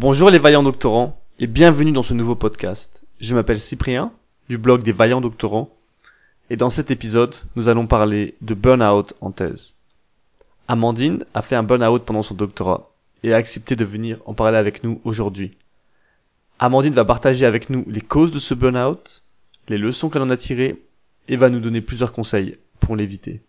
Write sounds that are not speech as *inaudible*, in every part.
Bonjour les vaillants doctorants et bienvenue dans ce nouveau podcast. Je m'appelle Cyprien du blog des vaillants doctorants et dans cet épisode nous allons parler de burn-out en thèse. Amandine a fait un burn-out pendant son doctorat et a accepté de venir en parler avec nous aujourd'hui. Amandine va partager avec nous les causes de ce burn-out, les leçons qu'elle en a tirées et va nous donner plusieurs conseils pour l'éviter.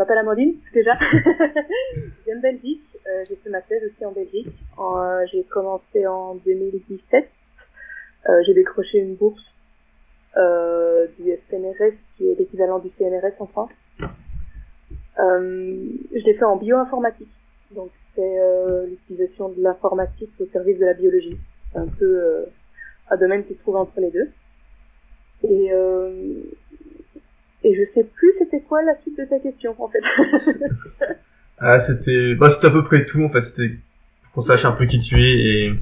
M'appelle Amandine, déjà. *laughs* je viens de Belgique. Euh, j'ai fait ma thèse aussi en Belgique. Euh, j'ai commencé en 2017. Euh, j'ai décroché une bourse du FNRS, qui est l'équivalent du CNRS en France. Je l'ai fait en bioinformatique. Donc, c'est l'utilisation de l'informatique au service de la biologie. C'est un peu un domaine qui se trouve entre les deux. Et, et je sais plus c'était quoi la suite de ta question en fait. *laughs* Ah, c'était, bah, c'était à peu près tout, en fait, c'était qu'on sache un peu qui tu es et,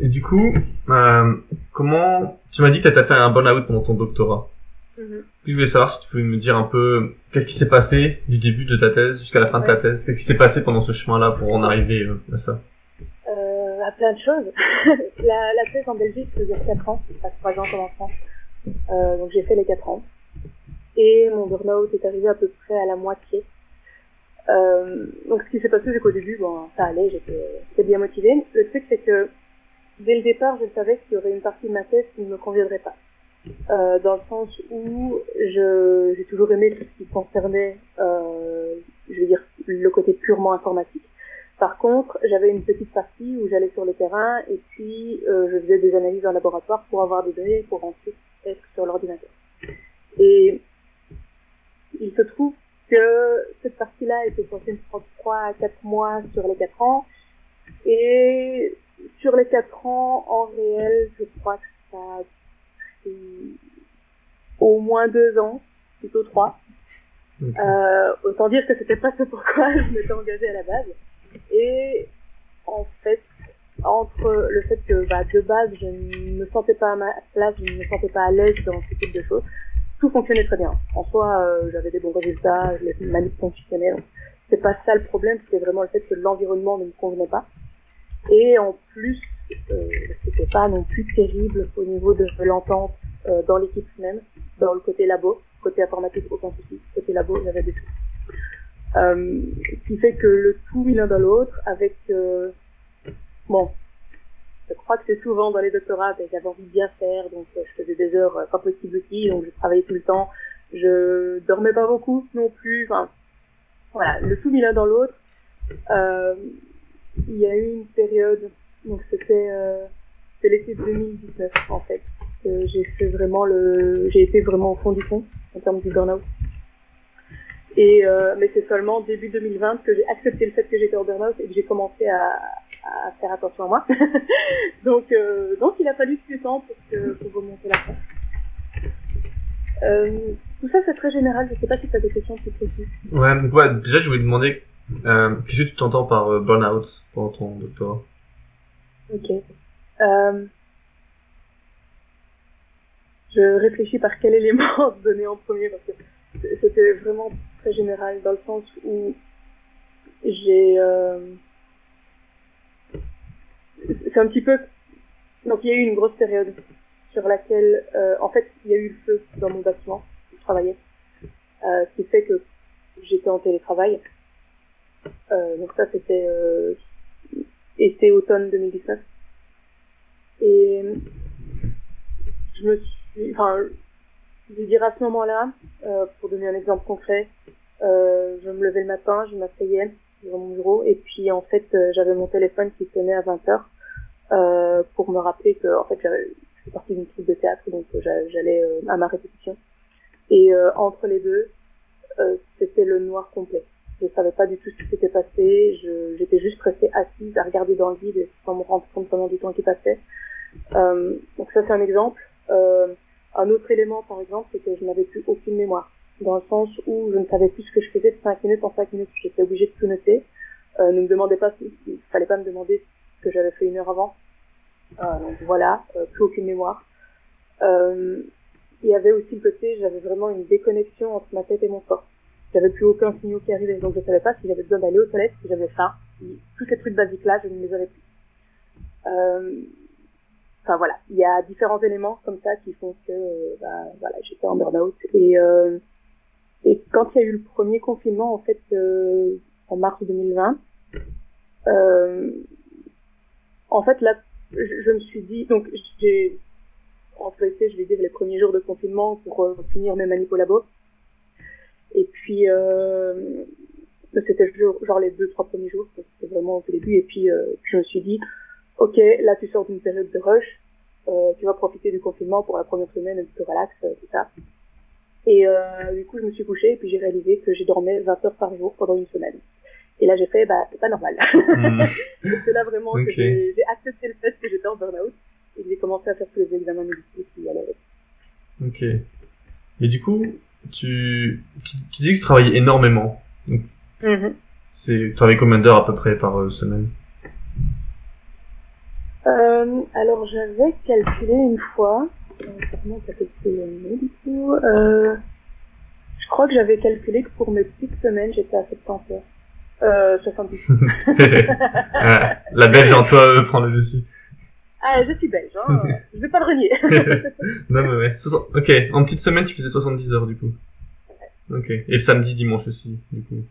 et du coup, euh, comment, tu m'as dit que t'as fait un burn-out pendant ton doctorat. Mhm. Je voulais savoir si tu pouvais me dire un peu qu'est-ce qui s'est passé du début de ta thèse jusqu'à la fin de ta thèse. Qu'est-ce qui s'est passé pendant ce chemin-là pour en arriver euh, à ça? Euh, à plein de choses. *laughs* la, la thèse en Belgique, ça dure 4 ans, pas 3 ans comme en France. Euh, donc j'ai fait les 4 ans. Et mon burn-out est arrivé à peu près à la moitié. Euh, donc ce qui s'est passé, c'est qu'au début, bon, ça allait, j'étais bien motivée. Le truc, c'est que dès le départ, je savais qu'il y aurait une partie de ma thèse qui ne me conviendrait pas. Euh, dans le sens où j'ai toujours aimé tout ce qui concernait, euh, je veux dire, le côté purement informatique. Par contre, j'avais une petite partie où j'allais sur le terrain et puis je faisais des analyses en laboratoire pour avoir des données pour ensuite être sur l'ordinateur. Il se trouve que cette partie-là était censée prendre 3 à 4 mois sur les 4 ans. Et sur les 4 ans, en réel, je crois que ça a pris au moins 2 ans, plutôt 3. Ok. Euh, autant dire que c'était pas ce pourquoi je m'étais engagée à la base. Et en fait, entre le fait que bah, de base je ne me sentais pas à ma place, je ne me sentais pas à l'aise dans ce type de choses, tout fonctionnait très bien. En soi, euh, j'avais des bons résultats, les manips fonctionnaient. donc C'est pas ça le problème, c'était vraiment le fait que l'environnement ne me convenait pas. Et en plus, euh, c'était pas non plus terrible au niveau de l'entente euh, dans l'équipe même, dans le côté labo, côté informatique aucun souci, côté labo j'avais des trucs. Euh, ce qui fait que le tout mis l'un dans l'autre avec euh, bon je crois que c'est souvent dans les doctorats ben, j'avais envie de bien faire donc euh, je faisais des heures euh, pas possible aussi donc je travaillais tout le temps. Je dormais pas beaucoup non plus enfin voilà le tout mis l'un dans l'autre. Euh, il y a eu une période donc c'était euh, l'été 2019 en fait que j'ai fait vraiment le j'ai été vraiment au fond du fond en termes du burn-out. Et euh, mais c'est seulement début 2020 que j'ai accepté le fait que j'étais en burn-out et que j'ai commencé à, à faire attention à moi. *laughs* donc euh, donc il a fallu du temps pour que pour remonter la pente. Euh, tout ça c'est très général. Je sais pas si tu as des questions plus précises. Ouais, donc ouais, déjà je voulais demander euh, qu'est-ce que tu t'entends par euh, burn-out pendant ton doctorat? Ok. Euh, je réfléchis par quel élément *laughs* donner en premier parce que c'était vraiment très général dans le sens où j'ai euh, c'est un petit peu donc il y a eu une grosse période sur laquelle euh, en fait il y a eu le feu dans mon bâtiment où je travaillais euh, ce qui fait que j'étais en télétravail. Euh, donc ça c'était euh, été automne 2019 et je me suis enfin je veux dire à ce moment-là euh, pour donner un exemple concret euh, je me levais le matin je m'asseyais dans mon bureau et puis en fait j'avais mon téléphone qui sonnait à 20 heures pour me rappeler que en fait je fais partie d'une troupe de théâtre donc euh, j'a- j'allais euh, à ma répétition. Et euh, entre les deux euh, c'était le noir complet. Je savais pas du tout ce qui s'était passé. J'étais juste restée assise à regarder dans le vide sans me rendre compte pendant du temps qui passait. Euh, donc ça c'est un exemple. Euh, un autre élément par exemple c'est que je n'avais plus aucune mémoire. Dans le sens où je ne savais plus ce que je faisais. De 5 minutes en 5 minutes j'étais obligée de tout noter. Euh, ne me demandez pas, il fallait pas me demander que j'avais fait une heure avant. Euh, donc voilà, euh, plus aucune mémoire. Euh, il y avait aussi le côté, j'avais vraiment une déconnexion entre ma tête et mon corps. J'avais plus aucun signal qui arrivait, donc je savais pas si j'avais besoin d'aller aux toilettes, si j'avais faim. Tous ces trucs basiques là, je ne les avais plus. Enfin voilà, il y a différents éléments comme ça qui font que bah, voilà, j'étais en burn-out et euh, et quand il y a eu le premier confinement en fait euh, en mars 2020, euh, en fait là je, je, me suis dit donc j'ai en fait je vais dire les premiers jours de confinement pour euh, finir mes manips au labo et puis euh, c'était genre les deux trois premiers jours c'était vraiment au début et puis, euh, je me suis dit ok, là tu sors d'une période de rush, euh, tu vas profiter du confinement pour la première semaine, un peu relax, euh, tout ça. Et du coup, je me suis couchée et puis j'ai réalisé que j'ai dormais 20 heures par jour pendant une semaine. Et là, j'ai fait, bah, c'est pas normal. *laughs* Mmh. c'est là vraiment okay. que j'ai accepté le fait que j'étais en burn-out et j'ai commencé à faire tous les examens médicaux qui allaient avec. Ok. Et du coup, tu, tu, tu dis que tu travaillais énormément. Donc, mmh. c'est, tu travailles combien d'heures à peu près par euh, semaine? Euh, alors j'avais calculé une fois, comment ça calculé du coup euh, Je crois que j'avais calculé que pour mes petites semaines j'étais à 70 heures. Euh, 70. *laughs* *laughs* ah, la belge en toi euh, prend le dessus. Ah, je suis belge, hein. *laughs* je vais pas le renier. non mais ouais. Ok, en petite semaine tu faisais 70 heures du coup. Ok, et samedi, dimanche aussi, du coup.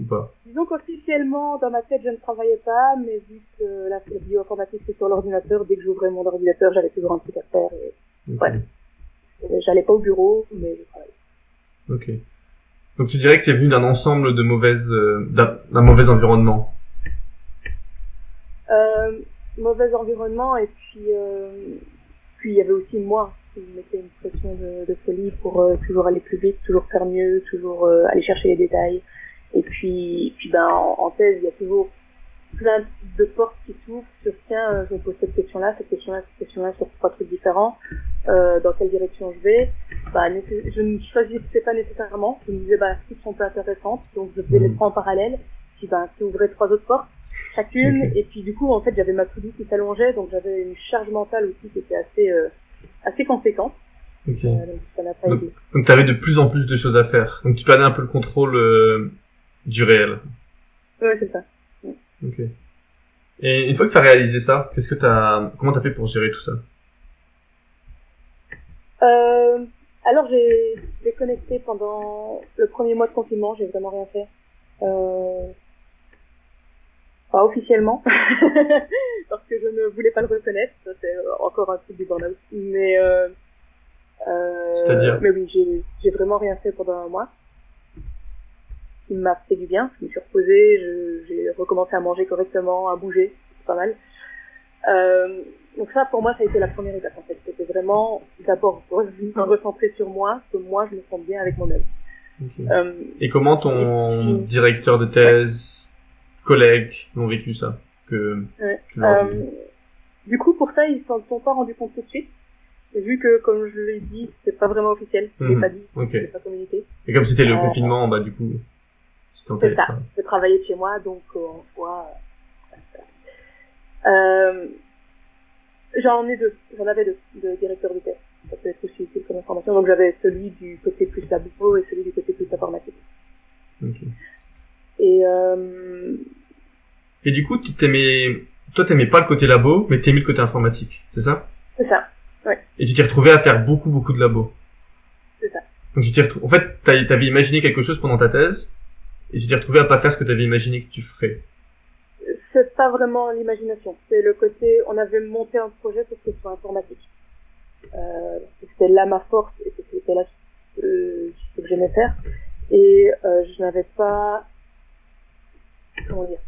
Ou pas Disons qu'officiellement, dans ma tête, je ne travaillais pas, mais vu que la bioinformatique c'est sur l'ordinateur, dès que j'ouvrais mon ordinateur, j'avais toujours un truc à faire. Et... Ouais. J'allais pas au bureau, mais je travaillais. Ok. Donc tu dirais que c'est venu d'un ensemble de mauvaises, euh, d'un mauvais environnement. Euh, mauvais environnement et puis euh, puis il y avait aussi moi qui me mettais une pression de, folie pour euh, toujours aller plus vite, toujours faire mieux, toujours aller chercher les détails. Et puis, puis ben, en, en, thèse, il y a toujours plein de portes qui s'ouvrent sur tiens, je me pose cette question-là, cette question-là, cette question-là sur trois trucs différents. Euh, dans quelle direction je vais? Bah, Je ne choisissais pas nécessairement. Je me disais, bah, toutes sont pas intéressantes, donc je faisais les trois en parallèle. Puis ben, qui ouvrait trois autres portes, chacune. Okay. Et puis du coup, en fait, j'avais ma to qui s'allongeait, donc j'avais une charge mentale aussi qui était assez, euh, assez conséquente. Okay. Euh, donc ça n'a pas donc, aidé. Donc tu avais de plus en plus de choses à faire. Donc tu perdais un peu le contrôle euh, du réel. Ouais, c'est ça. Ok. Et une fois que tu as réalisé ça, qu'est-ce que t'as, comment t'as fait pour gérer tout ça? Euh, Alors j'ai déconnecté pendant le premier mois de confinement, j'ai vraiment rien fait. Euh... Pas officiellement, *laughs* parce que je ne voulais pas le reconnaître. Ça c'est encore un truc du burn-out. Mais euh... C'est-à-dire? Mais oui, j'ai vraiment rien fait pendant un mois qui m'a fait du bien. Je me suis reposée, j'ai recommencé à manger correctement, à bouger, c'est pas mal. Euh, donc ça, pour moi, ça a été la première étape en fait. C'était vraiment d'abord me *laughs* recentrer sur moi, que moi, je me sens bien avec moi-même. Okay. Euh, et comment ton et directeur de thèse, ouais. collègues l'ont vécu ça que ouais. euh, Du coup, pour ça, ils s'en sont pas rendus compte tout de suite. Vu que, comme je l'ai dit, c'est pas vraiment officiel, l'ai Mhm. pas dit, Ok. je pas communiqué. Et comme c'était le Euh, confinement, bah du coup, C'est ça. Je travaillais de chez moi, donc euh, en soi. euh. Euh, J'en ai deux. J'en avais deux de directeur de thèse. Ça peut être aussi utile comme information. Donc j'avais celui du côté plus labo et celui du côté plus informatique. Ok. Et euh, Et du coup, tu t'aimais, toi t'aimais pas le côté labo, mais t'aimais le côté informatique, c'est ça? C'est ça. Et tu t'es retrouvé à faire beaucoup beaucoup de labos. C'est ça. Donc tu t'es retrouvé, en fait, t'avais imaginé quelque chose pendant ta thèse, et tu t'es retrouvé à pas faire ce que t'avais imaginé que tu ferais. C'est pas vraiment l'imagination. C'est le côté, on avait monté un projet pour que ce soit informatique. Euh, c'était là ma force et c'était là ce que j'aimais faire. Et euh, je n'avais pas, comment dire,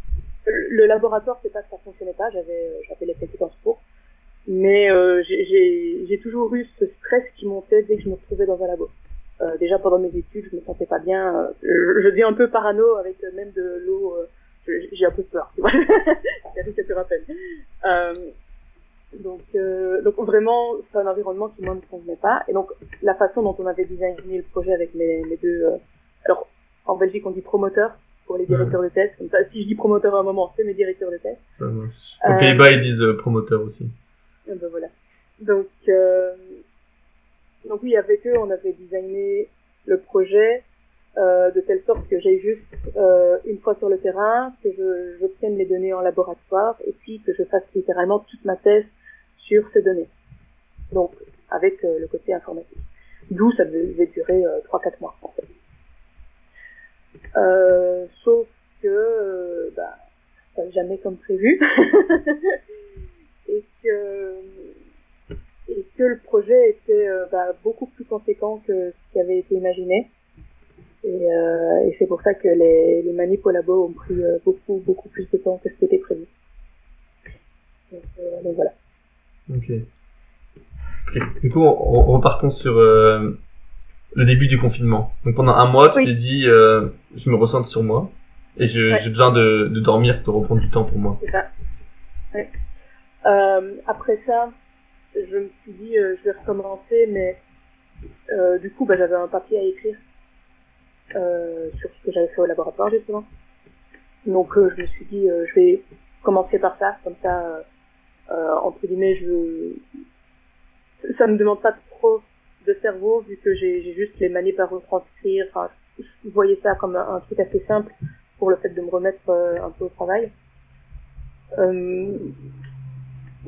le laboratoire, c'est pas que ça fonctionnait pas. J'avais, j'avais les compétences pour. Mais euh, j'ai toujours eu ce stress qui montait dès que je me retrouvais dans un labo. Euh, déjà pendant mes études, je me sentais pas bien. euh, Je, je dis un peu parano avec euh, même de l'eau. euh, j'ai un peu peur. Tu vois *laughs* truc que rappelle. Euh, donc, euh, donc vraiment, c'est un environnement qui moi ne me convenait pas. Et donc la façon dont on avait designé le projet avec mes, mes deux. euh, alors en Belgique on dit promoteur. pour les directeurs de thèse. Comme ça, si je dis promoteur à un moment, c'est mes directeurs de thèse. Ça. Aux Pays-Bas, ils disent promoteur aussi. Ben voilà. Donc, euh, donc oui, avec eux, on avait designé le projet euh, de telle sorte que j'aille juste euh, une fois sur le terrain, que je j'obtienne les données en laboratoire et puis que je fasse littéralement toute ma thèse sur ces données. Donc, avec euh, le côté informatique. D'où ça devait durer euh, 3-4 mois, en fait. Euh, sauf que, euh, bah, jamais comme prévu. *laughs* et que, et que le projet était euh, bah, beaucoup plus conséquent que ce qui avait été imaginé. Et, euh, et c'est pour ça que les, les manips au labo ont pris euh, beaucoup, beaucoup plus de temps que ce qui était prévu. Donc, euh, donc voilà. Ok. Du coup, en, repartant sur euh, le début du confinement. Donc pendant un mois, tu Oui. t'es dit, euh, je me ressente sur moi et Ouais. j'ai besoin de, de dormir, de reprendre du temps pour moi. C'est ça. Ouais. Euh, après ça, je me suis dit, euh, je vais recommencer, mais euh, du coup, bah, j'avais un papier à écrire euh, sur ce que j'avais fait au laboratoire, justement. Donc, je me suis dit, je vais commencer par ça, comme ça, entre guillemets, je ça me demande pas trop de cerveau, vu que j'ai juste les manies à retranscrire. Enfin, je voyais ça comme un, truc assez simple pour le fait de me remettre un peu au travail.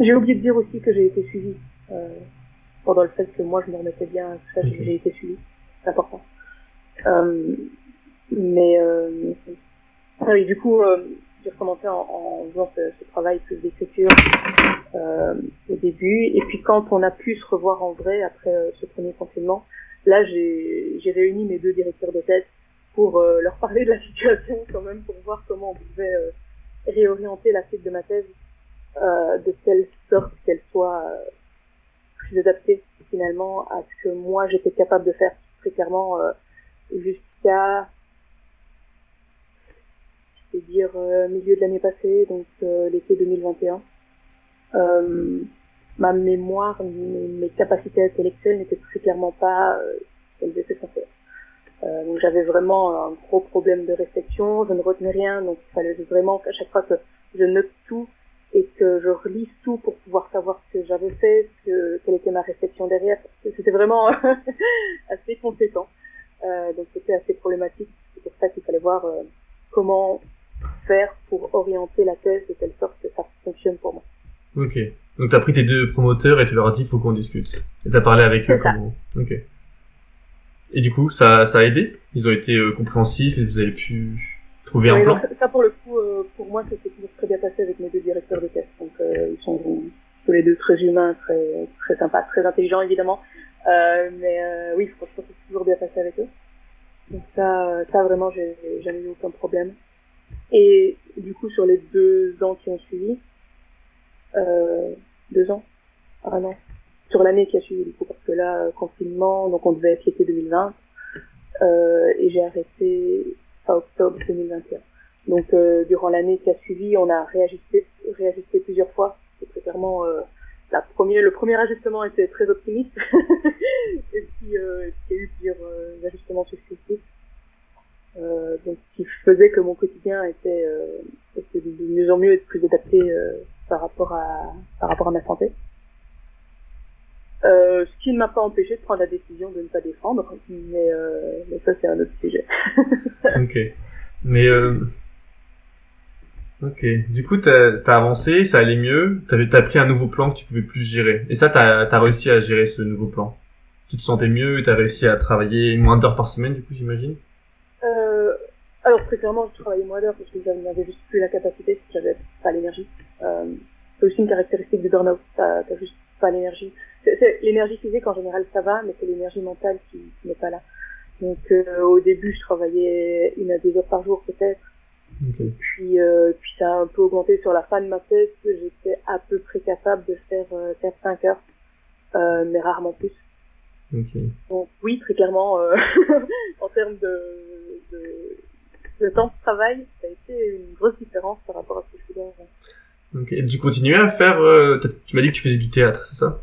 J'ai oublié de dire aussi que j'ai été suivie euh, pendant le fait que moi je me remettais bien, tout ça, j'ai- été suivie, c'est important. Euh, mais euh, ah oui, du coup, euh, j'ai recommencé en, en faisant ce, ce travail plus d'écriture euh, au début, et puis quand on a pu se revoir en vrai après euh, ce premier confinement, là j'ai j'ai réuni mes deux directeurs de thèse pour euh, leur parler de la *laughs* situation quand même, pour voir comment on pouvait euh, réorienter la suite de ma thèse euh, de telle sorte qu'elle soit euh, plus adaptée finalement à ce que moi j'étais capable de faire très clairement euh, jusqu'à je vais dire milieu de l'année passée, donc l'été 2021. Euh, ma mémoire, mes, capacités intellectuelles n'étaient très clairement pas qu'elles étaient censées. Euh, donc j'avais vraiment un gros problème de réflexion, je ne retenais rien, donc il fallait vraiment qu'à chaque fois que je note tout et que je relise tout pour pouvoir savoir ce que j'avais fait, ce que, quelle était ma réflexion derrière. C'était vraiment *laughs* assez conséquent. Euh, donc c'était assez problématique. C'est pour ça qu'il fallait voir euh, comment faire pour orienter la thèse de telle sorte que ça fonctionne pour moi. Ok. Donc t'as pris tes deux promoteurs et tu leur as dit, faut qu'on discute. Et t'as parlé avec eux comment Ok. Et du coup, ça, ça a aidé? Ils ont été euh, compréhensifs et vous avez pu trouver un Oui, plan donc, ça pour le coup, euh, pour moi, s'est toujours très bien passé avec mes deux directeurs de thèse. Donc euh, ils sont tous les deux très humains, très très sympas, très intelligents évidemment. Euh, mais euh, oui, franchement, ça s'est toujours bien passé avec eux. Donc ça, ça vraiment, j'ai jamais eu aucun problème. Et du coup, sur les deux ans qui ont suivi, euh, deux ans, un an, sur l'année qui a suivi du coup, parce que là, euh, confinement, donc on devait être l'été 2020, euh, et j'ai arrêté fin octobre 2021. Donc euh, durant l'année qui a suivi, on a réajusté, réajusté plusieurs fois. Très clairement, euh, la première, le premier ajustement était très optimiste, *laughs* et puis euh, il y a eu plusieurs ajustements successifs. Euh, donc qui faisait que mon quotidien était, euh, était de mieux en mieux et de plus adapté euh, par rapport à par rapport à ma santé. Euh, ce qui ne m'a pas empêché de prendre la décision de ne pas défendre, mais, euh, mais ça c'est un autre sujet. *laughs* Ok. Mais euh... Ok. Du coup, t'as as avancé, ça allait mieux. T'avais t'as pris un nouveau plan que tu pouvais plus gérer. Et ça, t'as as réussi à gérer ce nouveau plan. Tu te sentais mieux, t'as réussi à travailler moins d'heures par semaine, du coup, j'imagine? Euh, alors très clairement, je travaillais moins d'heures parce que j'avais juste plus la capacité, j'avais pas l'énergie. Euh, c'est aussi une caractéristique du burn-out, t'as juste pas l'énergie. L'énergie physique en général ça va, mais c'est l'énergie mentale qui, qui n'est pas là. Donc euh, au début, je travaillais une à deux heures par jour peut-être, Ok. puis euh, puis ça a un peu augmenté sur la fin de ma thèse, j'étais à peu près capable de faire euh, 4-5 heures, euh, mais rarement plus. Ok. Donc oui, très clairement, euh, *laughs* en termes de, de, de temps de travail, ça a été une grosse différence par rapport à ce que je faisais avant. Ok. Et tu continuais à faire. euh, tu m'as dit que tu faisais du théâtre, c'est ça?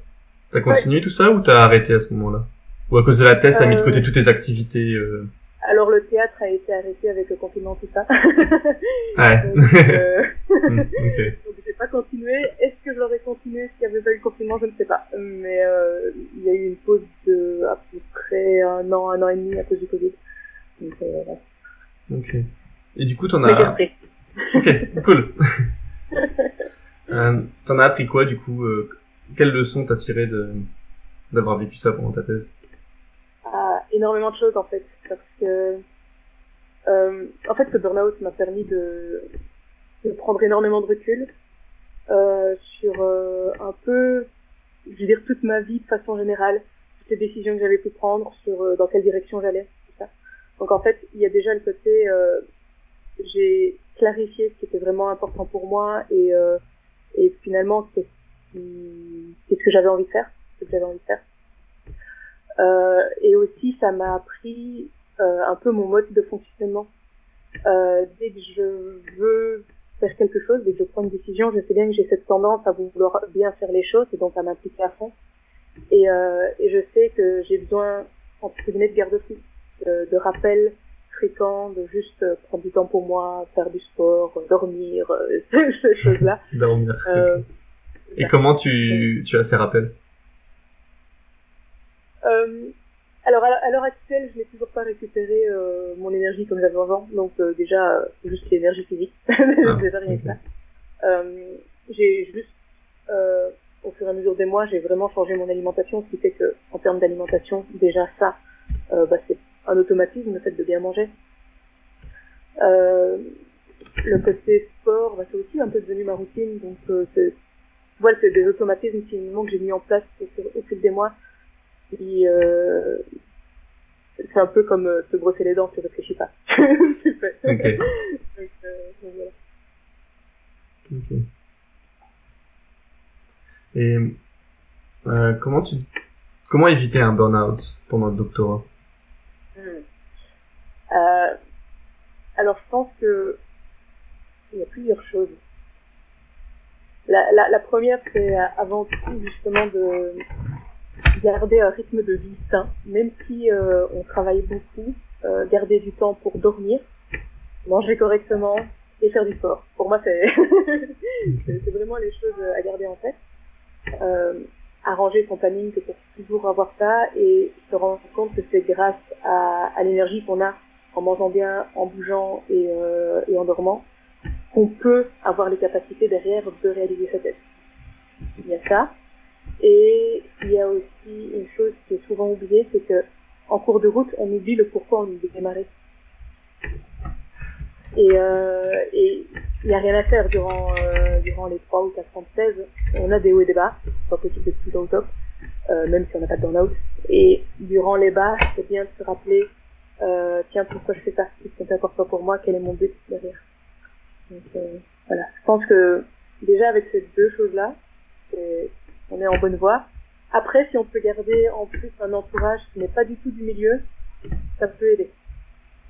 T'as continué tout ça ou t'as arrêté à ce moment-là? Ou à cause de la thèse, t'as mis de côté Euh, toutes tes activités euh... alors le théâtre a été arrêté avec le confinement tout ça. *laughs* Ouais. donc, euh, *laughs* *laughs* Hmm, ok. donc j'ai pas continué. Est-ce que j'aurais continué s'il y avait pas eu le confinement? Je ne sais pas. Mais euh, il y a eu une pause de à peu près un an, un an et demi à cause du Covid. Donc euh, voilà. Ok. Et du coup, t'en as. Ok, cool. *laughs* euh, t'en as appris quoi du coup euh, Quelle leçon t'as tiré d'avoir vécu ça pendant ta thèse? À énormément de choses en fait parce que euh, en fait ce burn-out m'a permis de, de prendre énormément de recul euh, sur un peu je veux dire toute ma vie de façon générale toutes les décisions que j'avais pu prendre sur dans quelle direction j'allais tout ça. Donc en fait il y a déjà le côté j'ai clarifié ce qui était vraiment important pour moi et euh, et finalement qu'est-ce qu'est-ce que j'avais envie de faire ce que j'avais envie de faire euh, et aussi, ça m'a appris euh, un peu mon mode de fonctionnement. Euh, dès que je veux faire quelque chose, dès que je prends une décision, je sais bien que j'ai cette tendance à vouloir bien faire les choses et donc à m'impliquer à fond. Et, euh, et je sais que j'ai besoin, entre guillemets, de garde-fou, de, de rappels fréquents, de juste euh, prendre du temps pour moi, faire du sport, euh, dormir, euh, *laughs* ces choses-là. Dormir. Euh, Et comment tu, tu as ces rappels? Euh, alors à l'heure actuelle, je n'ai toujours pas récupéré euh, mon énergie comme j'avais avant, donc déjà juste l'énergie physique, *laughs* déjà rien ok. que ça. Euh, j'ai juste, au fur et à mesure des mois, j'ai vraiment changé mon alimentation, ce qui fait que en termes d'alimentation, déjà ça, bah, c'est un automatisme le fait de bien manger. Euh, le côté sport, bah, c'est aussi un peu devenu ma routine, donc euh, c'est voilà, c'est des automatismes finalement que j'ai mis en place au, fil des mois qui, euh, c'est un peu comme euh, se brosser les dents, tu réfléchis pas. *laughs* tu fais. Ok. *laughs* Donc, euh, donc voilà. Ok. Et euh, comment tu comment éviter un burn-out pendant le doctorat? Hmm. Euh, alors je pense que il y a plusieurs choses. La, la, première, c'est euh, avant tout justement de garder un rythme de vie sain, même si euh, on travaille beaucoup, garder du temps pour dormir, manger correctement et faire du sport. Pour moi, c'est *laughs* vraiment les choses à garder en tête. Arranger son planning que pour toujours avoir ça et se rendre compte que c'est grâce à, l'énergie qu'on a en mangeant bien, en bougeant et, euh, et en dormant qu'on peut avoir les capacités derrière de réaliser sa tête. Il y a ça. Et il y a aussi une chose qui est souvent oubliée, c'est que en cours de route, on oublie le pourquoi on est démarré. Et euh, et il n'y a rien à faire durant euh, durant les trois ou quatre ans de thèse. On a des hauts et des bas, c'est pas possible d'être temps au top, euh, même si on n'a pas de burn-out. Et durant les bas, c'est bien de se rappeler, euh, tiens, pourquoi je fais ça? Qu'est-ce qui est important pour moi? Quel est mon but derrière? Donc euh, voilà, je pense que déjà avec ces deux choses-là, on est en bonne voie. Après, si on peut garder en plus un entourage qui n'est pas du tout du milieu, ça peut aider.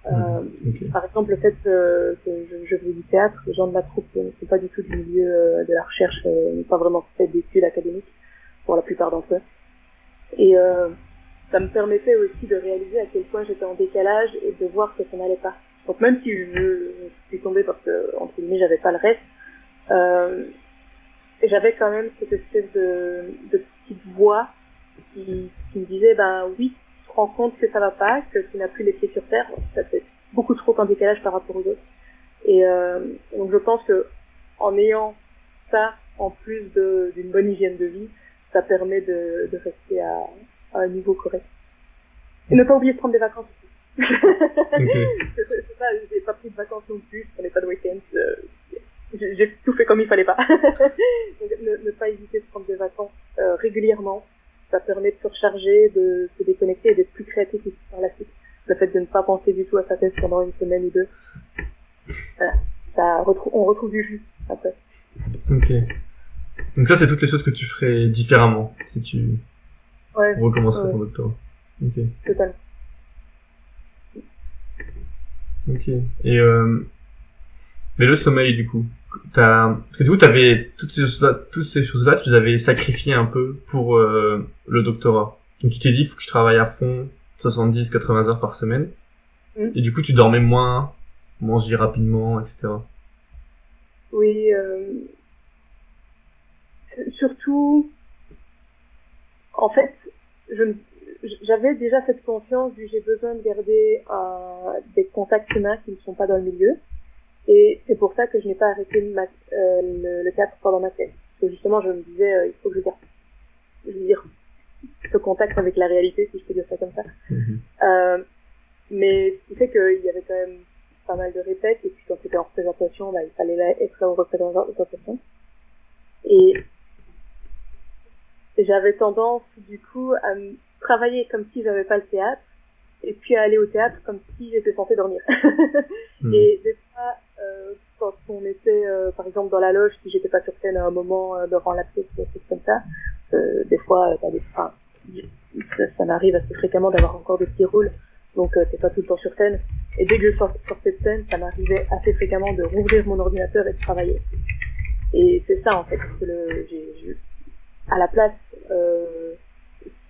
Euh, Ok. par exemple, le fait euh, que je, je fais du théâtre, les gens de ma troupe ne sont pas du tout du milieu euh, de la recherche, n'ont pas vraiment fait d'études académiques pour la plupart d'entre eux. Et euh, ça me permettait aussi de réaliser à quel point j'étais en décalage et de voir que ça n'allait pas. Donc même si je, je suis tombée parce que entre guillemets j'avais pas le reste, euh, j'avais quand même cette espèce de, de petite voix qui, qui me disait ben oui, tu te rends compte que ça va pas, que tu n'as plus les pieds sur terre, ça c'est beaucoup trop en décalage par rapport aux autres. Et euh, donc je pense que en ayant ça en plus d'une bonne hygiène de vie, ça permet de, de rester à, à un niveau correct. Et ne pas oublier de prendre des vacances aussi. Ok. *laughs* C'est- c'est c'est ça, j'ai pas pris de vacances non plus, je prenais pas de week-end. euh, j'ai j'ai tout fait comme il fallait pas. *laughs* Donc, ne, ne pas hésiter de prendre des vacances euh, régulièrement, ça permet de se recharger, de se déconnecter et d'être plus créatif aussi par la suite. Le fait de ne pas penser du tout à sa thèse pendant une semaine ou deux, voilà, ça retrou- on retrouve du jus après. Ok. Donc ça, c'est toutes les choses que tu ferais différemment si tu Ouais, recommencerais Ouais. ton doctorat. Ok. totalement. Ok. Et euh, mais le sommeil, du coup, t'as, parce que du coup, t'avais toutes ces choses-là, toutes ces choses-là, tu les avais sacrifiées un peu pour euh, le doctorat. Donc tu t'es dit, il faut que je travaille à fond, 70-80 heures par semaine. Mm. Et du coup, tu dormais moins, mangeais rapidement, etc. Oui, euh, surtout, en fait, je me- j'avais déjà cette conscience du j'ai besoin de garder euh, des contacts humains qui ne sont pas dans le milieu. Et c'est pour ça que je n'ai pas arrêté ma, euh, le, le théâtre pendant ma thèse. Parce que justement, je me disais, euh, il faut que je garde, je veux dire, ce contact avec la réalité, si je peux dire ça comme ça. Mhm. Euh, mais ce qui fait qu'il y avait quand même pas mal de répètes, et puis quand c'était en représentation, bah, il fallait là- être là en représentation. Et j'avais tendance, du coup, à travailler comme si j'avais pas le théâtre, et puis à aller au théâtre comme si j'étais censée dormir. Mhm. *laughs* Et des fois, euh, quand on était, euh, par exemple, dans la loge, si j'étais pas sur scène à un moment euh, durant la pièce, ou des choses comme ça, euh, des fois, euh, t'as des, enfin, ça, ça m'arrive assez fréquemment d'avoir encore des petits rôles, donc euh, t'es pas tout le temps sur scène. Et dès que je sor- sortais de scène, ça m'arrivait assez fréquemment de rouvrir mon ordinateur et de travailler. Et c'est ça, en fait, que le, j'ai, j'ai- à la place, euh,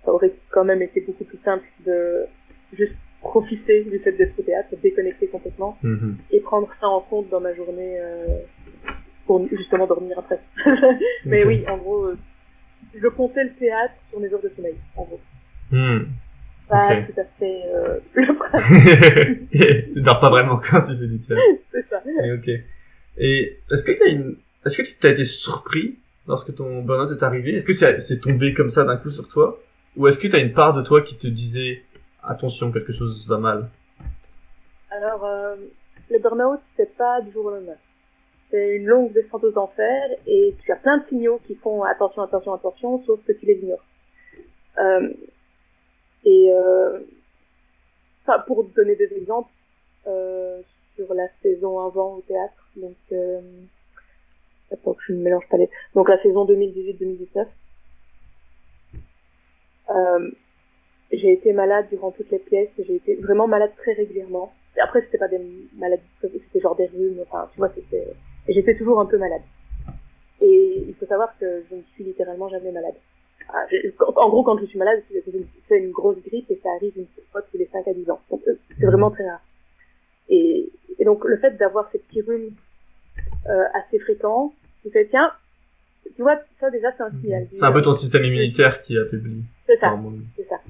ça aurait quand même été beaucoup plus simple de juste profiter du fait d'être au théâtre, déconnecter complètement Mhm. et prendre ça en compte dans ma journée euh, pour justement dormir après. *laughs* Mais Ok. oui, en gros, euh, je comptais le théâtre sur mes heures de sommeil, en gros. Mhm. Pas Ok. tout à fait euh, *laughs* le principe, tu dors pas vraiment quand tu fais du théâtre. *laughs* c'est ça. Et ok. Et est-ce que t'as une, est-ce que tu t'as été surpris lorsque ton burn-out est arrivé? Est-ce que c'est, c'est tombé comme ça d'un coup sur toi? Ou est-ce que t'as une part de toi qui te disait attention, quelque chose va mal Alors, euh, le burn-out, c'est pas du jour au lendemain. C'est une longue descente aux enfers et tu as plein de signaux qui font attention, attention, attention, sauf que tu les ignores. Euh, et euh, pour donner des exemples, euh, sur la saison avant au théâtre, donc attends je ne mélange pas les... Donc la saison 2018-2019, euh, j'ai été malade durant toutes les pièces, j'ai été vraiment malade très régulièrement. Et après, c'était pas des maladies, c'était genre des rhumes, enfin, tu vois, c'était, j'étais toujours un peu malade. Et il faut savoir que je ne suis littéralement jamais malade. Ah, en gros, quand je suis malade, c'est une grosse grippe et ça arrive une fois tous les 5 à 10 ans. Donc, euh, c'est vraiment très rare. Et, et donc, le fait d'avoir ces petits rhumes euh, assez fréquents, tu fais, tiens, tu vois, ça déjà, c'est un signal. C'est un peu ton système immunitaire qui affaiblit. C'est ça. C'est ça.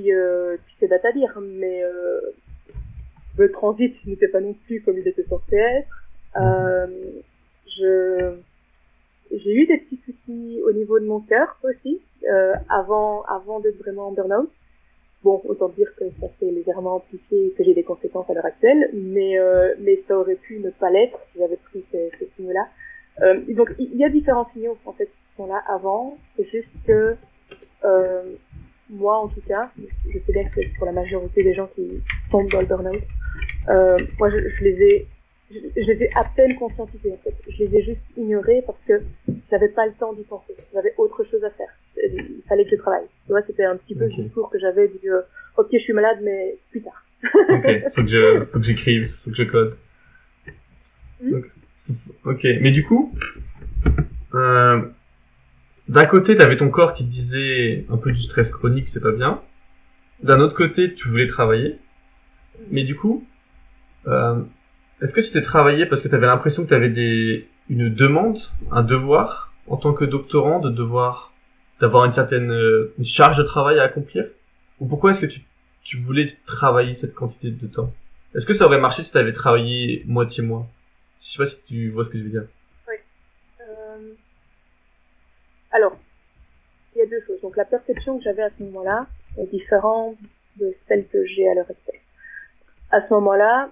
Puis, euh, puis c'est à dire, mais euh, le transit n'était pas non plus comme il était censé être. Euh, je j'ai eu des petits soucis au niveau de mon cœur aussi, euh, avant avant d'être vraiment en burn-out. Bon, autant dire que ça s'est légèrement amplifié et que j'ai des conséquences à l'heure actuelle, mais euh, mais ça aurait pu ne pas l'être si j'avais pris ces, ces signaux-là. Euh, donc il y a différents signaux en fait qui sont là avant. C'est juste que euh, moi en tout cas, je sais bien que pour la majorité des gens qui tombent dans le burn-out, euh, moi je, je les ai je, je les ai à peine conscientisés en fait. Je les ai juste ignorés parce que j'avais pas le temps d'y penser. J'avais autre chose à faire. Il fallait que je travaille. Tu vois, c'était un petit peu Ok. le discours que j'avais du euh, ok je suis malade mais plus tard. Ok, faut que je, faut que j'écrive, faut que je code. Donc, ok, mais du coup, euh, d'un côté, t'avais ton corps qui te disait un peu du stress chronique, c'est pas bien. D'un autre côté, tu voulais travailler. Mais du coup, euh, est-ce que c'était travailler parce que t'avais l'impression que t'avais des, une demande, un devoir, en tant que doctorant, de devoir, d'avoir une certaine, euh, une charge de travail à accomplir? Ou pourquoi est-ce que tu, tu voulais travailler cette quantité de temps? Est-ce que ça aurait marché si t'avais travaillé moitié-mois? Je sais pas si tu vois ce que je veux dire. Euh, Alors, il y a deux choses. Donc la perception que j'avais à ce moment-là est différente de celle que j'ai à l'heure actuelle. À ce moment-là,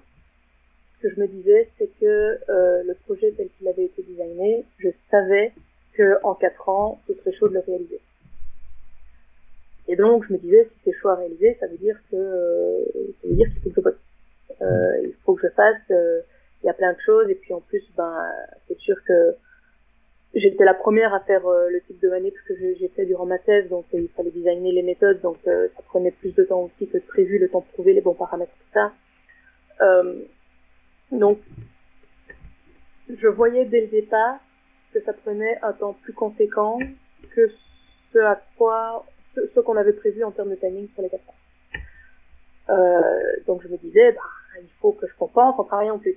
ce que je me disais, c'est que euh, le projet tel qu'il avait été designé, je savais que en quatre ans, ce serait chaud de le réaliser. Et donc, je me disais, si c'est chaud à réaliser, ça veut dire que euh, ça veut dire qu'il faut que je bosse. Euh, il faut que je fasse. euh, Il y a plein de choses, et puis en plus, ben, c'est sûr que j'étais la première à faire euh, le type de manip que j'ai fait durant ma thèse, donc euh, il fallait designer les méthodes, donc euh, ça prenait plus de temps aussi que prévu, le temps de trouver les bons paramètres, tout ça. Euh, donc, je voyais dès le départ que ça prenait un temps plus conséquent que ce à quoi, ce, ce qu'on avait prévu en termes de timing sur les quatre. Euh, donc je me disais, bah, il faut que je compense en plus.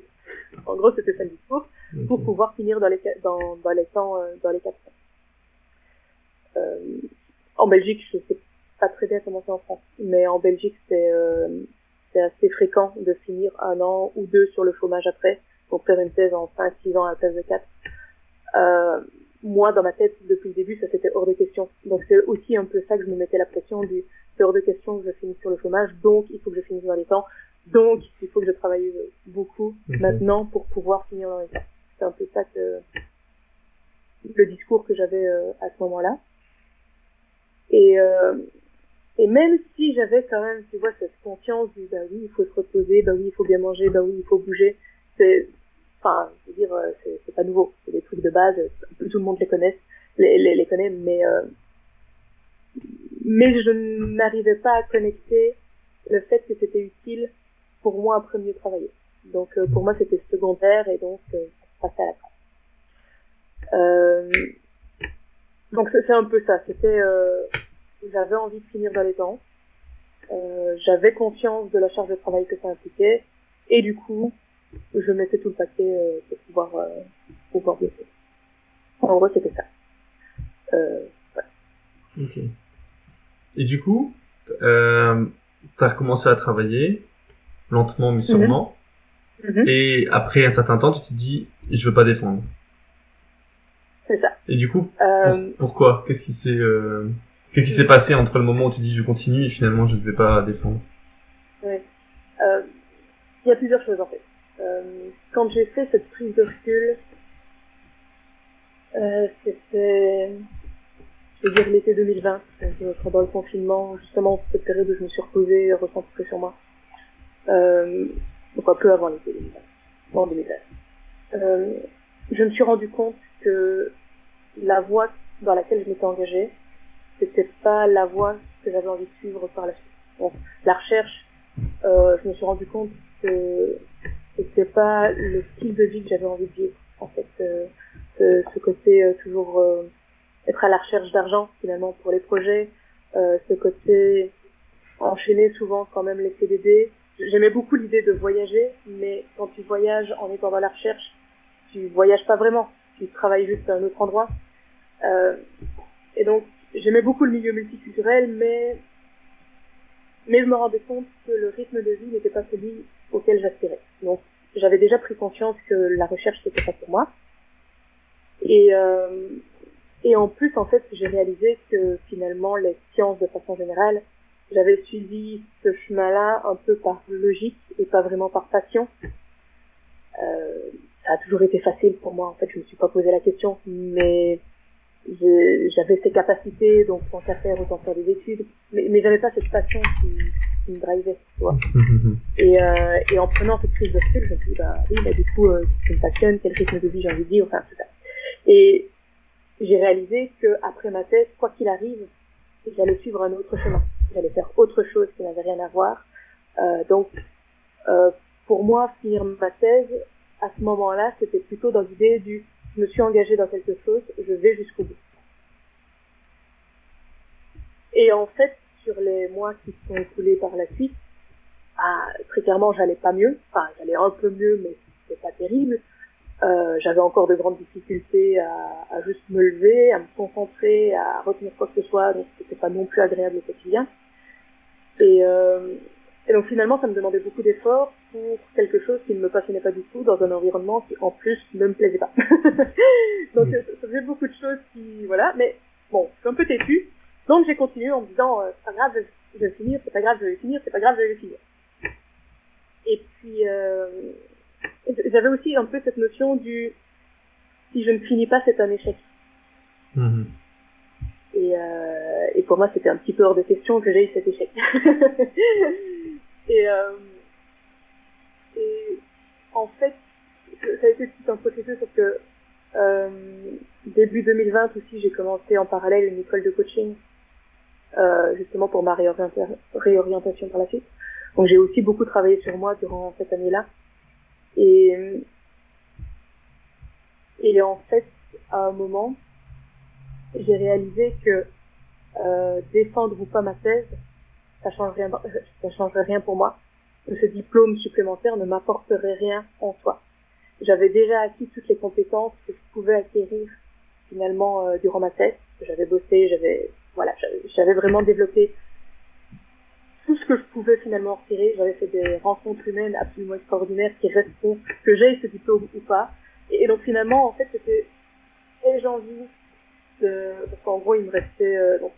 En gros, c'était ça le discours, pour Ok. pouvoir finir dans les, dans, dans les temps, euh, dans les quatre ans. Euh, en Belgique, je sais pas très bien comment c'est en France, mais en Belgique, c'est euh, c'est assez fréquent de finir un an ou deux sur le chômage après, pour faire une thèse en 5-6 ans à la place de 4. Euh, moi, dans ma tête, depuis le début, ça c'était hors de question. Donc c'est aussi un peu ça que je me mettais la pression du c'est hors de question que je finisse sur le chômage, donc il faut que je finisse dans les temps, donc il faut que je travaille beaucoup maintenant pour pouvoir finir dans les temps. C'est un peu ça que le discours que j'avais euh, à ce moment-là. Et euh, et même si j'avais quand même, tu vois, cette conscience du bah oui, il faut se reposer, bah oui, il faut bien manger, bah oui, il faut bouger, c'est, enfin, je veux dire, euh, c'est, pas nouveau, c'est des trucs de base, tout le monde les connaît, les, les, mais mais je n'arrivais pas à connecter le fait que c'était utile pour moi après mieux travailler. Donc pour moi c'était secondaire et donc euh, à la donc c'est un peu ça, c'était euh, j'avais envie de finir dans les temps, euh, j'avais conscience de la charge de travail que ça impliquait. Et du coup je mettais tout le paquet pour pouvoir pouvoir bosser. En gros c'était ça. Euh, Ok. Et du coup, euh, t'as recommencé à travailler, lentement mais sûrement, mhm, et après un certain temps, tu t'es dit, je veux pas défendre. c'est ça. Et du coup, Euh, pour- pourquoi? Qu'est-ce qui s'est euh, qu'est-ce qui s'est passé entre le moment où tu dis je continue et finalement je ne vais pas défendre? Ouais. Euh, il y a plusieurs choses en fait. Quand j'ai fait cette prise de recul, c'était, je veux dire l'été 2020, donc, pendant le confinement, justement cette période où je me suis reposée, recentrée sur moi. Euh, donc un peu avant l'été 2020, en 2020. Euh, je me suis rendu compte que la voie dans laquelle je m'étais engagée, c'était pas la voie que j'avais envie de suivre par la suite. Donc, la recherche, euh, je me suis rendu compte que c'était pas le style de vie que j'avais envie de vivre. En fait, euh, ce, ce côté euh, toujours euh, être à la recherche d'argent finalement pour les projets, euh, ce côté enchaîner souvent quand même les CDD. J'aimais beaucoup l'idée de voyager, mais quand tu voyages en étant dans la recherche, tu voyages pas vraiment, tu travailles juste à un autre endroit. Euh, et donc j'aimais beaucoup le milieu multiculturel, mais mais je me rendais compte que le rythme de vie n'était pas celui auquel j'aspirais. Donc, j'avais déjà pris conscience que la recherche c'était pas pour moi. Et euh, et en plus, en fait, j'ai réalisé que finalement, les sciences de façon générale, j'avais suivi ce chemin-là un peu par logique et pas vraiment par passion. Euh, ça a toujours été facile pour moi. En fait, je me suis pas posé la question, mais j'avais ces capacités, donc tant qu'à faire, autant faire des études. Mais, mais j'avais pas cette passion qui, qui me drivait, tu vois. *laughs* Et, euh, et en prenant cette prise de recul, je me suis dit, bah oui, bah du coup, euh, ce qui me passionne, quel rythme de vie j'ai envie de vivre, enfin, tout ça. Et j'ai réalisé que après ma thèse, quoi qu'il arrive, j'allais suivre un autre chemin. J'allais faire autre chose qui n'avait rien à voir. Euh, donc, euh, pour moi, finir ma thèse, à ce moment-là, c'était plutôt dans l'idée du je me suis engagée dans quelque chose, je vais jusqu'au bout. Et en fait, sur les mois qui se sont écoulés par la suite, ah, très clairement, j'allais pas mieux. Enfin, j'allais un peu mieux, mais c'était pas terrible. Euh, j'avais encore de grandes difficultés à, à juste me lever, à me concentrer, à retenir quoi que ce soit, donc c'était pas non plus agréable au quotidien. Et, euh, et donc finalement, ça me demandait beaucoup d'efforts pour quelque chose qui ne me passionnait pas du tout, dans un environnement qui en plus ne me plaisait pas. *laughs* donc Mm. ça, ça faisait beaucoup de choses qui, voilà, mais bon, je suis un peu têtue, donc j'ai continué en me disant, euh, c'est pas grave, je, vais finir, c'est pas grave, je vais finir, c'est pas grave, je vais finir. Et puis, euh, j'avais aussi un peu cette notion du si je ne finis pas, c'est un échec. Mhm. Et, euh, et pour moi, c'était un petit peu hors de question que j'ai eu cet échec. *laughs* et, euh, et en fait, ça a été tout un processus parce que euh, début 2020 aussi, j'ai commencé en parallèle une école de coaching justement pour ma réorienta- réorientation par la suite. Donc j'ai aussi beaucoup travaillé sur moi durant cette année-là. Et, et en fait, à un moment, j'ai réalisé que euh, défendre ou pas ma thèse, ça change rien, ça changerait rien pour moi. Ce diplôme supplémentaire ne m'apporterait rien en soi. J'avais déjà acquis toutes les compétences que je pouvais acquérir finalement euh, durant ma thèse. J'avais bossé, j'avais voilà, j'avais vraiment développé tout ce que je pouvais finalement retirer. J'avais fait des rencontres humaines absolument extraordinaires qui resteront que j'aie ce diplôme ou pas. Et, donc finalement, en fait, c'était très janvier, de... parce qu'en gros, il me restait euh, donc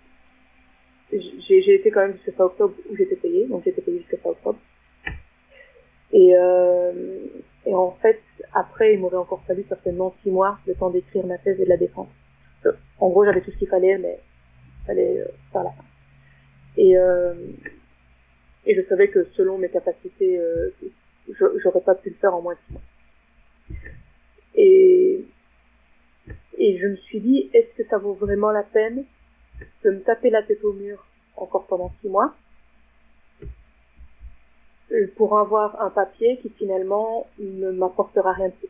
j'ai été quand même jusqu'à fin octobre où j'étais payée, donc j'étais payée jusqu'à fin octobre. Et, euh, et en fait, après, il m'aurait encore fallu certainement six mois, le temps d'écrire ma thèse et de la défendre. En gros, j'avais tout ce qu'il fallait, mais il fallait euh, faire la fin. Et, euh, et je savais que selon mes capacités, euh, j'aurais pas pu le faire en moins de six mois. Et, et je me suis dit, est-ce que ça vaut vraiment la peine de me taper la tête au mur encore pendant six mois euh, pour avoir un papier qui finalement ne m'apportera rien de plus.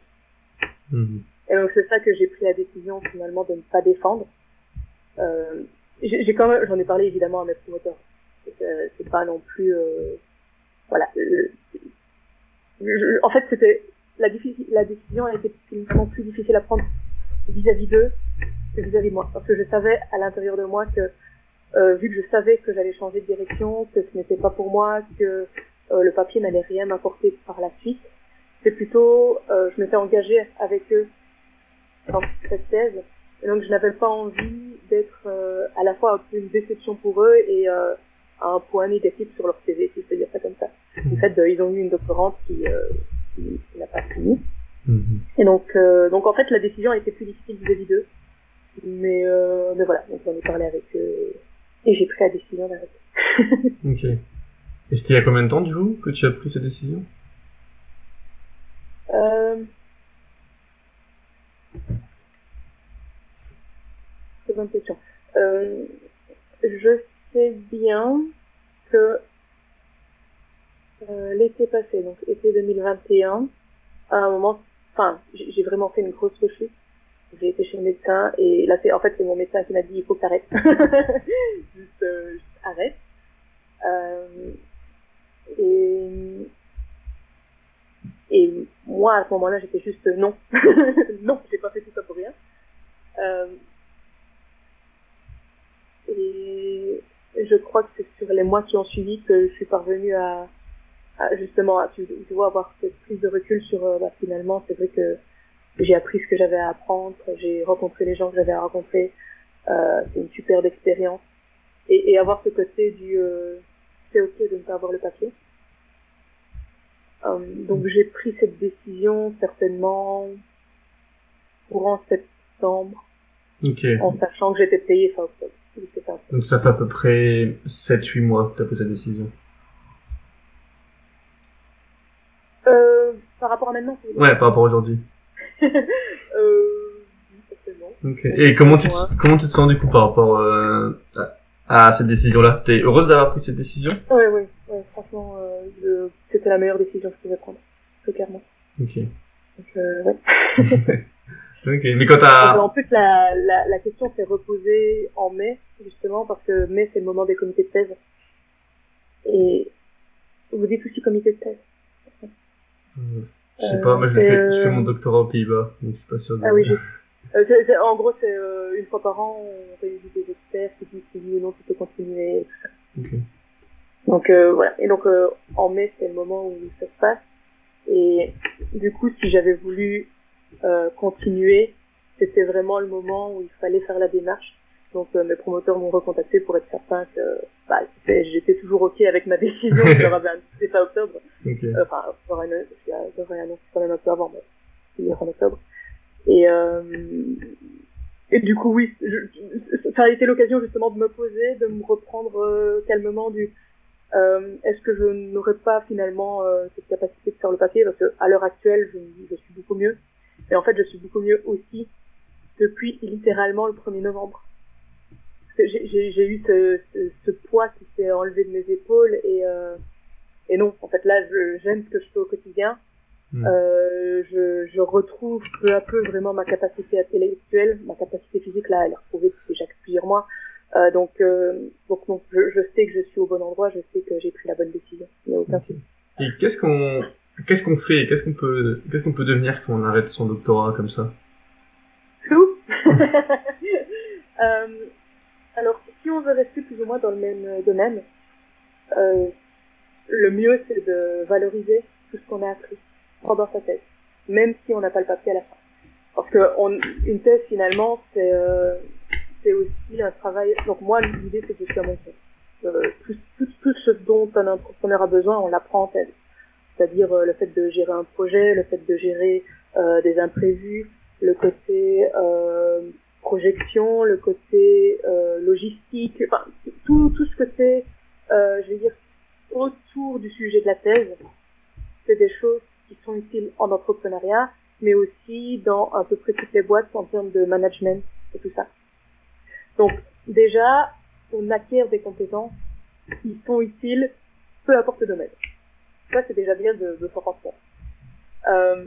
Mhm. Et donc c'est ça que j'ai pris la décision finalement de ne pas défendre. Euh, j'ai quand même, j'en ai parlé évidemment à mes promoteurs. C'est pas non plus, euh, voilà. en fait, c'était la, la décision a été finalement plus difficile à prendre vis-à-vis d'eux que vis-à-vis de moi, parce que je savais à l'intérieur de moi que euh, vu que je savais que j'allais changer de direction, que ce n'était pas pour moi, que euh, le papier n'allait rien m'apporter par la suite. C'est plutôt, euh, je m'étais engagée avec eux dans cette thèse, et donc je n'avais pas envie d'être à la fois une déception pour eux et un point négatif sur leur CV, si je peux dire ça comme ça. En fait, ils ont eu une doctorante qui, qui, n'a pas fini. Mm-hmm. Et donc, donc en fait, la décision a été plus difficile vis-à-vis d'eux. Mais, mais voilà, donc j'en ai parlé avec eux et j'ai pris la décision d'arrêter. *laughs* ok. Et c'était il y a combien de temps, du coup, que tu as pris cette décision? Euh... C'est bonne question. Euh, je sais bien que euh, l'été passé, donc été 2021, à un moment, enfin, j'ai vraiment fait une grosse rechute j'ai été chez le médecin et là c'est en fait c'est mon médecin qui m'a dit il faut que t'arrêtes. *laughs* Juste, euh, juste, arrête. Euh, et et moi à ce moment-là j'étais juste non. *laughs* Non j'ai pas fait tout ça pour rien. Euh, et je crois que c'est sur les mois qui ont suivi que je suis parvenue à, à justement à, tu, tu, vois avoir cette prise de recul sur euh, bah, finalement c'est vrai que j'ai appris ce que j'avais à apprendre, j'ai rencontré les gens que j'avais à rencontrer, euh, c'est une superbe expérience. Et, et, avoir ce côté du euh, c'est ok de ne pas avoir le papier. Euh, donc j'ai pris cette décision certainement courant septembre, okay. en sachant que j'étais payé fin octobre. Donc ça fait à peu près 7-8 mois que tu as pris cette décision. Euh, par rapport à maintenant Ouais, par rapport à aujourd'hui. *laughs* euh, okay. Et comment tu, te, comment tu te sens du coup par rapport euh, à, cette décision-là? T'es heureuse d'avoir pris cette décision? Ouais, ouais, ouais franchement, euh, c'était la meilleure décision que je pouvais prendre, très clairement. Ok. Donc, euh, ouais. *laughs* ok, mais quand t'as... En plus, la, la, la question s'est reposée en mai, justement, parce que mai, c'est le moment des comités de thèse. Et vous dites aussi comité de thèse. Je sais pas, moi je, fais, je fais mon doctorat aux Pays-Bas, donc je suis pas sûr de... Ah oui, euh, c est, en gros, c'est euh, une fois par an, on réunit des experts qui disent si oui ou non tu peux continuer et tout ça. Okay. Donc euh, voilà, et donc euh, en mai, c'est le moment où ça se passe. Et du coup, si j'avais voulu euh, continuer, c'était vraiment le moment où il fallait faire la démarche. Donc euh, mes promoteurs m'ont recontacté pour être certain que bah, j'étais toujours ok avec ma décision. je leur avais annoncé ça octobre. Okay. Euh, enfin, j'aurais annoncé quand même un peu avant, mais c'est en octobre. Et euh, et du coup oui, je, ça a été l'occasion justement de me poser, de me reprendre euh, calmement du euh, est-ce que je n'aurais pas finalement cette capacité de faire le papier? Parce que à l'heure actuelle je, je suis beaucoup mieux. Et en fait je suis beaucoup mieux aussi depuis littéralement le 1er novembre j'ai eu ce, ce, ce, poids qui s'est enlevé de mes épaules et euh, et non en fait là j'aime ce que je fais au quotidien mm. euh, je, je retrouve peu à peu vraiment ma capacité intellectuelle ma capacité physique là elle est retrouvée déjà plusieurs mois euh, donc euh, donc, donc je, je, sais que je suis au bon endroit, je sais que j'ai pris la bonne décision. Il n'y a aucun okay. Et qu'est-ce qu'on qu'est-ce qu'on fait Qu'est-ce qu'on peut qu'est-ce qu'on peut devenir quand on arrête son doctorat comme ça? Flou. *laughs* euh, alors, si on veut rester plus ou moins dans le même domaine, euh, le mieux c'est de valoriser tout ce qu'on a appris pendant sa thèse, même si on n'a pas le papier à la fin. Parce que on, une thèse finalement c'est euh, aussi un travail. Donc moi l'idée c'est que je suis mon. Euh, tout, ce dont un entrepreneur a besoin, on l'apprend en thèse. C'est-à-dire euh, le fait de gérer un projet, le fait de gérer euh, des imprévus, le côté euh, projection, le côté euh, logistique, enfin tout, tout ce que c'est, euh, je vais dire, autour du sujet de la thèse, c'est des choses qui sont utiles en entrepreneuriat, mais aussi dans à peu près toutes les boîtes en termes de management et tout ça. Donc déjà, on acquiert des compétences qui sont utiles, peu importe le domaine. Ça, c'est déjà bien de, de s'en rendre compte. Euh,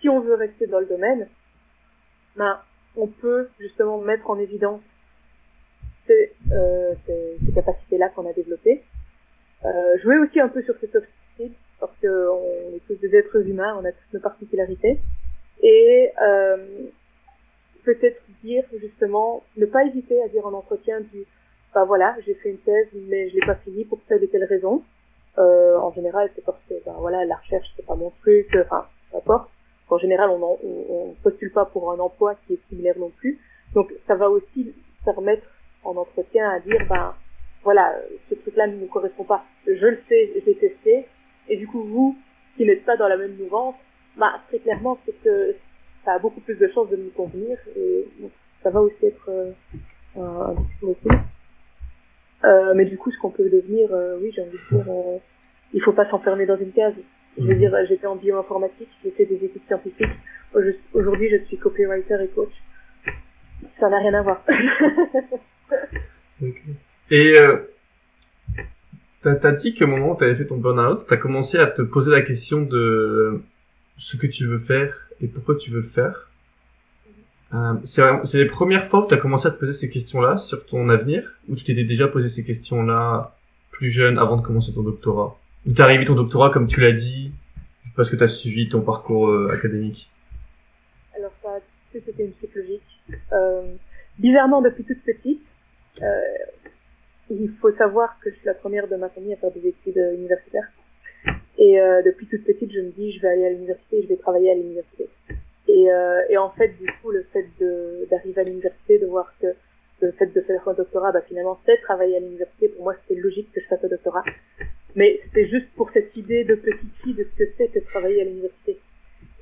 si on veut rester dans le domaine, ben, on peut justement mettre en évidence ces, euh, ces, ces capacités-là qu'on a développées. Euh, jouer aussi un peu sur ces soft skills, parce qu'on est tous des êtres humains, on a toutes nos particularités. Et euh, peut-être dire justement, ne pas hésiter à dire en entretien du, ben voilà, j'ai fait une thèse, mais je l'ai pas finie pour telle et telle raison. Euh, en général, c'est parce que ben voilà, la recherche c'est pas mon truc, enfin, peu importe. En général, on, on postule pas pour un emploi qui est similaire non plus. Donc, ça va aussi permettre en entretien à dire, ben, voilà, ce truc-là ne nous correspond pas. Je le sais, j'ai testé. Et du coup, vous, qui n'êtes pas dans la même mouvance, bah, très clairement, c'est que ça a beaucoup plus de chances de nous convenir. Et donc, ça va aussi être euh, un, aussi. Euh, mais du coup, ce qu'on peut devenir, euh, oui, j'ai envie de dire, euh, il faut pas s'enfermer dans une case. Je veux dire, j'étais en bioinformatique, j'ai fait des études scientifiques. Aujourd'hui, je suis copywriter et coach. Ça n'a rien à voir. okay. Et euh, t'as as dit qu'au moment où t'avais fait ton burn-out, t'as commencé à te poser la question de ce que tu veux faire et pourquoi tu veux le faire. Euh, c'est les premières fois où t'as commencé à te poser ces questions-là sur ton avenir, ou tu t'étais déjà posé ces questions-là plus jeune avant de commencer ton doctorat? Ou t'es arrivé ton doctorat comme tu l'as dit parce que t'as suivi ton parcours euh, académique Alors ça, c'était une suite logique. Euh, bizarrement, depuis toute petite, euh, il faut savoir que je suis la première de ma famille à faire des études euh, universitaires. Et euh, depuis toute petite, je me dis, je vais aller à l'université, je vais travailler à l'université. Et, et en fait, du coup, le fait d'arriver à l'université, de voir que le fait de faire un doctorat, bah, finalement, c'est travailler à l'université. Pour moi, c'était logique que je fasse un doctorat. Mais c'était juste pour cette idée de petite fille de ce que c'est que travailler à l'université.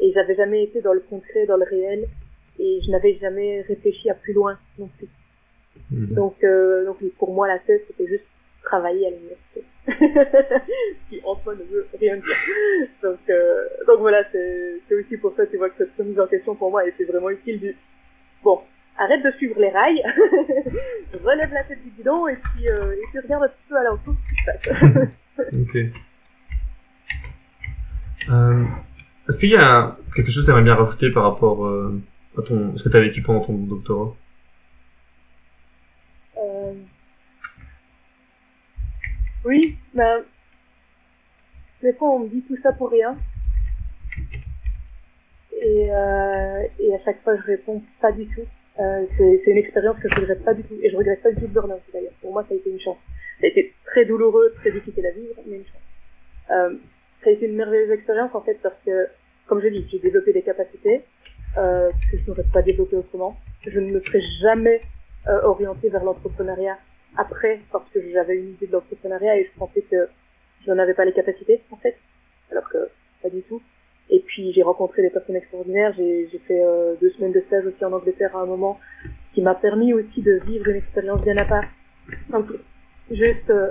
Et j'avais jamais été dans le concret, dans le réel, et je n'avais jamais réfléchi à plus loin non plus. Mmh. Donc, euh, donc pour moi, la thèse, c'était juste travailler à l'université. qui en soi ne veut rien dire. Donc, euh, donc voilà, c'est aussi pour ça, tu vois, que cette remise en question pour moi était vraiment utile du, bon, arrête de suivre les rails, *laughs* relève la tête du guidon et puis, euh, et puis regarde un petit peu à l'entour ce qui se passe. *laughs* ok. Euh, Est-ce qu'il y a quelque chose que tu aimerais bien rajouter par rapport euh, à ton, ce que tu as vécu pendant ton doctorat? Euh... Oui, ben, des fois on me dit tout ça pour rien. Et, à chaque fois je réponds pas du tout. C'est une expérience que je regrette pas du tout. Et je regrette pas du tout le burn-out d'ailleurs. Pour moi ça a été une chance. Ça a été très douloureux, très difficile à vivre, mais une chance. Euh, ça a été une merveilleuse expérience en fait parce que, comme je dis, j'ai développé des capacités euh, que je n'aurais pas développées autrement. Je ne me serais jamais euh, orientée vers l'entrepreneuriat après parce que j'avais une idée de l'entrepreneuriat et je pensais que je n'en avais pas les capacités en fait, alors que pas du tout. Et puis j'ai rencontré des personnes extraordinaires, j'ai fait euh, deux semaines de stage aussi en Angleterre à un moment, qui m'a permis aussi de vivre une expérience bien à part. Donc juste, euh,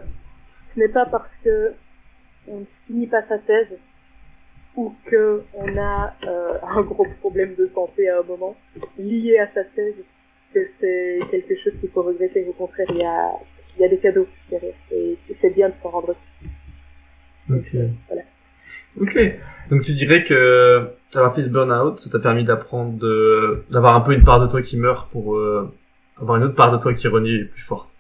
ce n'est pas parce que on ne finit pas sa thèse ou que on a euh, *laughs* un gros problème de santé à un moment lié à sa thèse que c'est quelque chose qu'il faut regretter. Au contraire, il y a, il y a des cadeaux derrière et c'est bien de s'en rendre compte. Ok. Voilà. Ok. Donc tu dirais que avoir fait ce burn-out, ça t'a permis d'apprendre d'avoir un peu une part de toi qui meurt pour euh, avoir une autre part de toi qui renaît plus forte.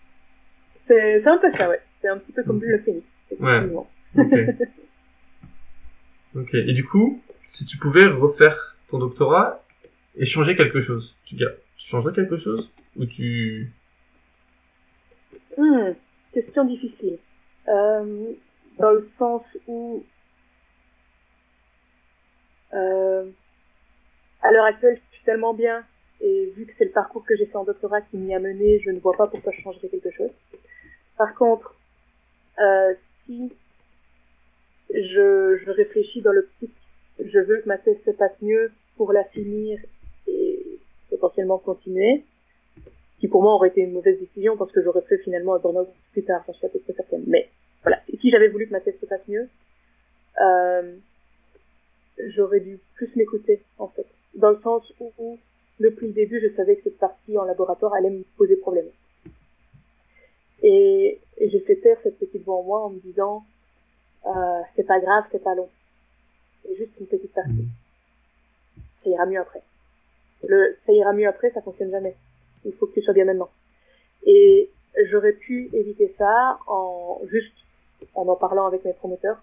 C'est un peu ça, ouais. C'est un petit peu comme le phénix. effectivement. Ok. *laughs* ok. Et du coup, si tu pouvais refaire ton doctorat et changer quelque chose, tu, tu changerais quelque chose ou tu Hmm, question difficile. Euh, dans le sens où, euh, à l'heure actuelle, je suis tellement bien, et vu que c'est le parcours que j'ai fait en doctorat qui m'y a mené, je ne vois pas pourquoi je changerais quelque chose. Par contre, euh, si je, je réfléchis dans l'optique, je veux que ma thèse se passe mieux pour la finir et potentiellement continuer, qui pour moi aurait été une mauvaise décision parce que j'aurais fait finalement un burn-out plus tard, j'en suis à peu près certaine. Mais voilà, Et si j'avais voulu que ma thèse se passe mieux, euh, j'aurais dû plus m'écouter en fait, dans le sens où, où, depuis le début je savais que cette partie en laboratoire allait me poser problème. Et, et j'ai fait taire cette petite voix en moi en me disant euh, c'est pas grave, c'est pas long, c'est juste une petite partie. Ça ira mieux après. Le ça ira mieux après, ça fonctionne jamais il faut que tu sois bien maintenant. Et j'aurais pu éviter ça en juste en en parlant avec mes promoteurs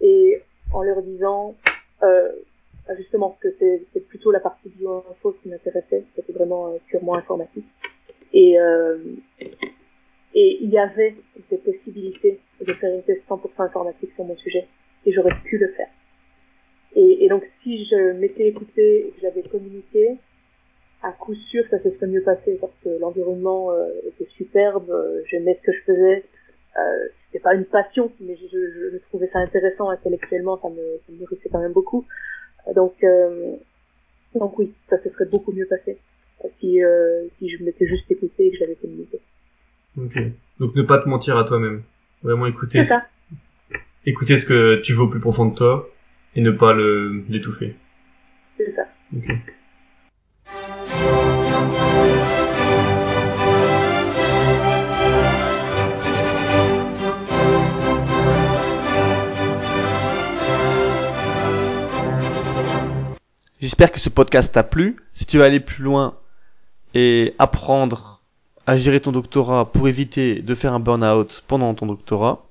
et en leur disant euh, justement que c'est plutôt la partie bio-info qui m'intéressait, c'était vraiment euh, purement informatique. Et euh, et il y avait des possibilités de faire une thèse 100% informatique sur mon sujet et j'aurais pu le faire. Et, et donc si je m'étais écouté et que j'avais communiqué, à coup sûr ça se serait mieux passé parce que l'environnement euh, était superbe, euh, j'aimais ce que je faisais. Euh, c'était pas une passion, mais je, je, je, trouvais ça intéressant intellectuellement, ça me, nourrissait quand même beaucoup. Donc, euh, donc oui, ça se serait beaucoup mieux passé si, euh, si je m'étais juste écouté et que j'avais communiqué. Ok. Donc ne pas te mentir à toi-même. Vraiment écouter, C'est ça. écouter ce que tu veux au plus profond de toi et ne pas le l'étouffer. C'est ça. Ok. J'espère que ce podcast t'a plu. Si tu veux aller plus loin et apprendre à gérer ton doctorat pour éviter de faire un burn-out pendant ton doctorat,